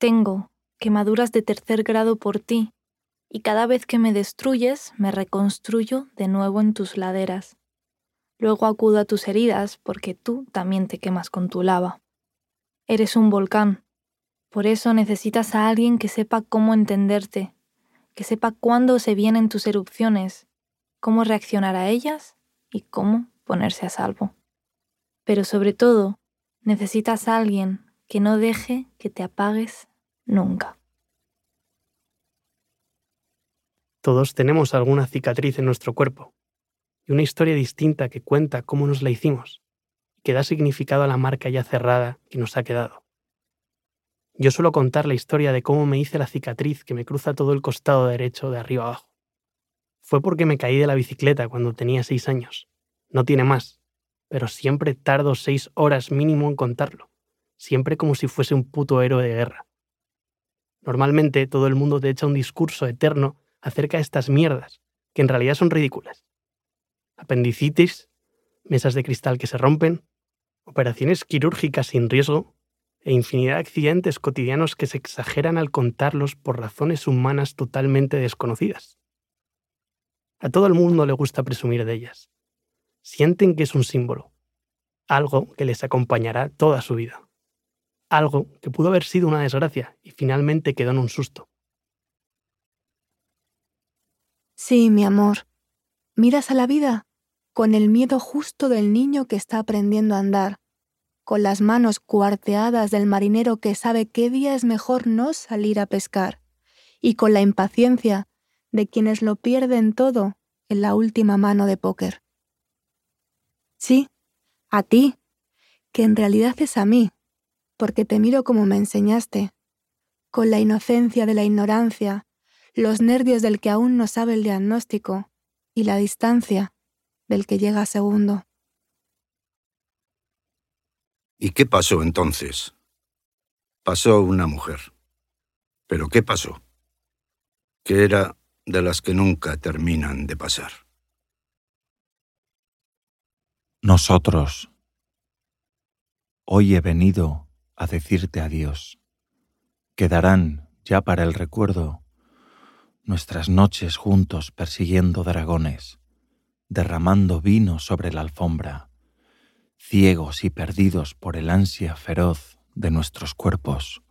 Tengo quemaduras de tercer grado por ti, y cada vez que me destruyes me reconstruyo de nuevo en tus laderas. Luego acudo a tus heridas porque tú también te quemas con tu lava. Eres un volcán, por eso necesitas a alguien que sepa cómo entenderte, que sepa cuándo se vienen tus erupciones, cómo reaccionar a ellas y cómo ponerse a salvo. Pero sobre todo, necesitas a alguien que no deje que te apagues nunca. Todos tenemos alguna cicatriz en nuestro cuerpo y una historia distinta que cuenta cómo nos la hicimos y que da significado a la marca ya cerrada que nos ha quedado. Yo suelo contar la historia de cómo me hice la cicatriz que me cruza todo el costado derecho de arriba abajo. Fue porque me caí de la bicicleta cuando tenía seis años. No tiene más, pero siempre tardo seis horas mínimo en contarlo, siempre como si fuese un puto héroe de guerra. Normalmente todo el mundo te echa un discurso eterno acerca de estas mierdas, que en realidad son ridículas. Apendicitis, mesas de cristal que se rompen, operaciones quirúrgicas sin riesgo e infinidad de accidentes cotidianos que se exageran al contarlos por razones humanas totalmente desconocidas. A todo el mundo le gusta presumir de ellas. Sienten que es un símbolo, algo que les acompañará toda su vida. Algo que pudo haber sido una desgracia y finalmente quedó en un susto. Sí, mi amor. Miras a la vida con el miedo justo del niño que está aprendiendo a andar, con las manos cuarteadas del marinero que sabe qué día es mejor no salir a pescar, y con la impaciencia de quienes lo pierden todo en la última mano de póker. Sí, a ti, que en realidad es a mí, porque te miro como me enseñaste, con la inocencia de la ignorancia los nervios del que aún no sabe el diagnóstico y la distancia del que llega segundo. ¿Y qué pasó entonces? Pasó una mujer. ¿Pero qué pasó? Que era de las que nunca terminan de pasar. Nosotros. Hoy he venido a decirte adiós. Quedarán ya para el recuerdo nuestras noches juntos persiguiendo dragones, derramando vino sobre la alfombra, ciegos y perdidos por el ansia feroz de nuestros cuerpos.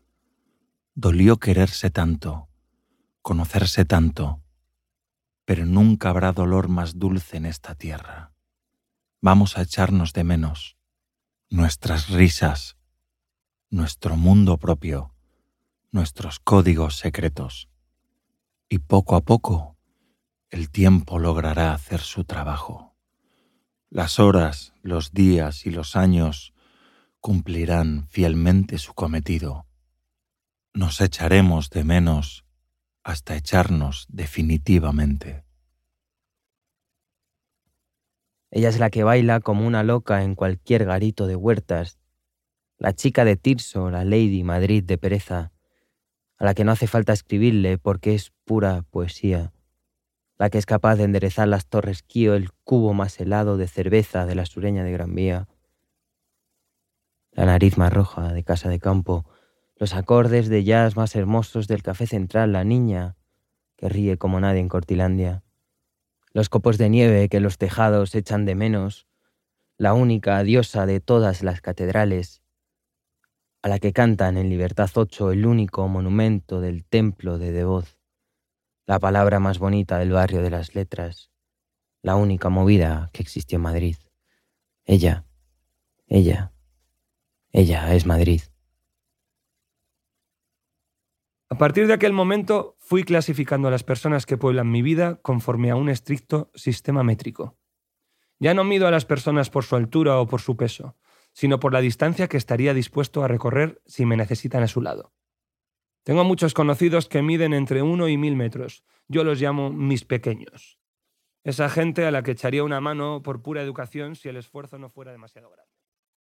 Dolió quererse tanto, conocerse tanto, pero nunca habrá dolor más dulce en esta tierra. Vamos a echarnos de menos, nuestras risas, nuestro mundo propio, nuestros códigos secretos y poco a poco el tiempo logrará hacer su trabajo. Las horas, los días y los años cumplirán fielmente su cometido. Nos echaremos de menos hasta echarnos definitivamente. Ella es la que baila como una loca en cualquier garito de huertas, la chica de Tirso, la Lady Madrid de pereza, a la que no hace falta escribirle porque es pura poesía, la que es capaz de enderezar las torres Kio, el cubo más helado de cerveza de la sureña de Gran Vía, la nariz más roja de casa de campo, los acordes de jazz más hermosos del café central, la niña que ríe como nadie en Cortilandia, los copos de nieve que los tejados echan de menos, la única diosa de todas las catedrales, a la que cantan en Libertad 8 el único monumento del templo de Devoz, la palabra más bonita del barrio de las letras, la única movida que existió en Madrid. Ella, ella, ella es Madrid. A partir de aquel momento fui clasificando a las personas que pueblan mi vida conforme a un estricto sistema métrico. Ya no mido a las personas por su altura o por su peso, sino por la distancia que estaría dispuesto a recorrer si me necesitan a su lado. Tengo muchos conocidos que miden entre uno y mil metros. Yo los llamo mis pequeños. Esa gente a la que echaría una mano por pura educación si el esfuerzo no fuera demasiado grande.